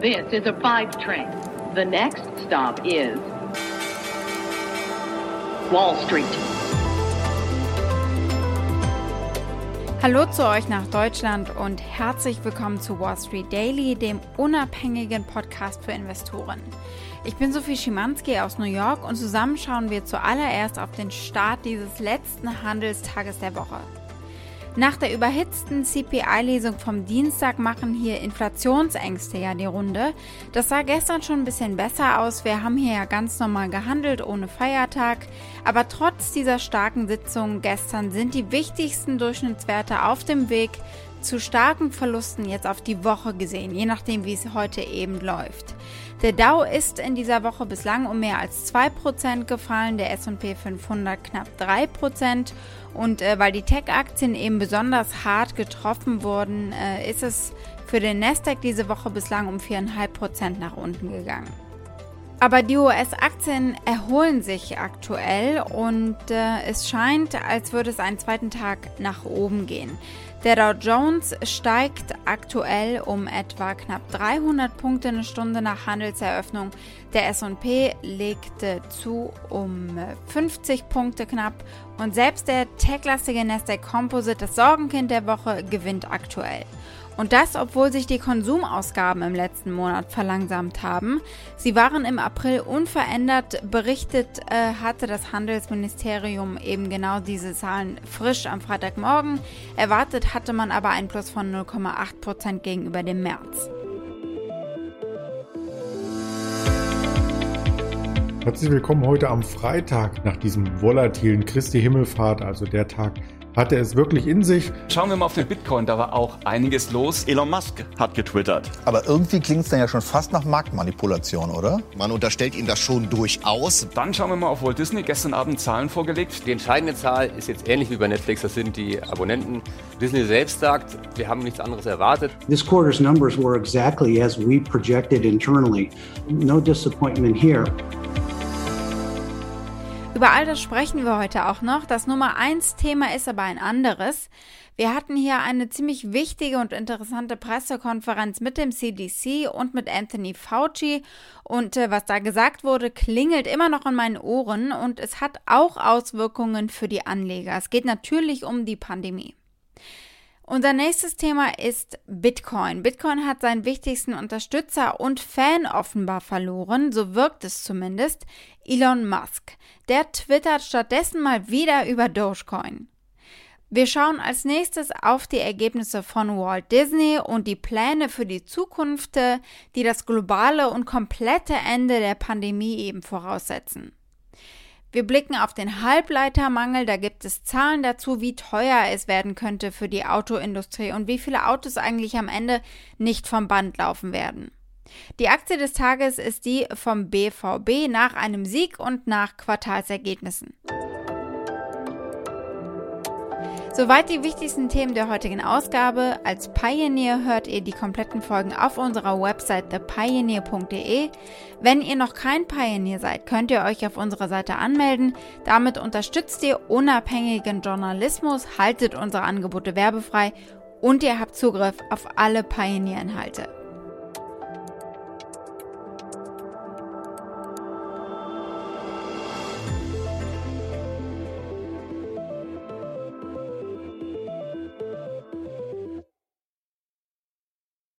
This is a five train. The next stop is Wall Street. Hallo zu euch nach Deutschland und herzlich willkommen zu Wall Street Daily, dem unabhängigen Podcast für Investoren. Ich bin Sophie Schimanski aus New York und zusammen schauen wir zuallererst auf den Start dieses letzten Handelstages der Woche. Nach der überhitzten CPI-Lesung vom Dienstag machen hier Inflationsängste ja die Runde. Das sah gestern schon ein bisschen besser aus. Wir haben hier ja ganz normal gehandelt, ohne Feiertag. Aber trotz dieser starken Sitzung gestern sind die wichtigsten Durchschnittswerte auf dem Weg zu starken Verlusten jetzt auf die Woche gesehen, je nachdem, wie es heute eben läuft. Der Dow ist in dieser Woche bislang um mehr als 2% gefallen, der SP 500 knapp 3% und äh, weil die Tech-Aktien eben besonders hart getroffen wurden, äh, ist es für den Nasdaq diese Woche bislang um 4,5% nach unten gegangen. Aber die US-Aktien erholen sich aktuell und äh, es scheint, als würde es einen zweiten Tag nach oben gehen. Der Dow Jones steigt aktuell um etwa knapp 300 Punkte eine Stunde nach Handelseröffnung. Der S&P legte zu um 50 Punkte knapp und selbst der techlastige Nasdaq Composite, das Sorgenkind der Woche, gewinnt aktuell. Und das, obwohl sich die Konsumausgaben im letzten Monat verlangsamt haben. Sie waren im April unverändert. Berichtet äh, hatte das Handelsministerium eben genau diese Zahlen frisch am Freitagmorgen. Erwartet hatte man aber ein Plus von 0,8 Prozent gegenüber dem März. Herzlich willkommen heute am Freitag nach diesem volatilen Christi Himmelfahrt, also der Tag, hat er es wirklich in sich? Schauen wir mal auf den Bitcoin, da war auch einiges los. Elon Musk hat getwittert. Aber irgendwie klingt es dann ja schon fast nach Marktmanipulation, oder? Man unterstellt ihm das schon durchaus. Dann schauen wir mal auf Walt Disney, gestern Abend Zahlen vorgelegt. Die entscheidende Zahl ist jetzt ähnlich wie bei Netflix, das sind die Abonnenten. Disney selbst sagt, wir haben nichts anderes erwartet. This quarter's numbers were exactly as we projected internally. No disappointment here. Über all das sprechen wir heute auch noch. Das Nummer eins Thema ist aber ein anderes. Wir hatten hier eine ziemlich wichtige und interessante Pressekonferenz mit dem CDC und mit Anthony Fauci. Und äh, was da gesagt wurde, klingelt immer noch in meinen Ohren und es hat auch Auswirkungen für die Anleger. Es geht natürlich um die Pandemie. Unser nächstes Thema ist Bitcoin. Bitcoin hat seinen wichtigsten Unterstützer und Fan offenbar verloren, so wirkt es zumindest, Elon Musk. Der twittert stattdessen mal wieder über Dogecoin. Wir schauen als nächstes auf die Ergebnisse von Walt Disney und die Pläne für die Zukunft, die das globale und komplette Ende der Pandemie eben voraussetzen. Wir blicken auf den Halbleitermangel, da gibt es Zahlen dazu, wie teuer es werden könnte für die Autoindustrie und wie viele Autos eigentlich am Ende nicht vom Band laufen werden. Die Aktie des Tages ist die vom BVB nach einem Sieg und nach Quartalsergebnissen. Soweit die wichtigsten Themen der heutigen Ausgabe. Als Pioneer hört ihr die kompletten Folgen auf unserer Website thepioneer.de. Wenn ihr noch kein Pioneer seid, könnt ihr euch auf unserer Seite anmelden. Damit unterstützt ihr unabhängigen Journalismus, haltet unsere Angebote werbefrei und ihr habt Zugriff auf alle Pioneer-Inhalte.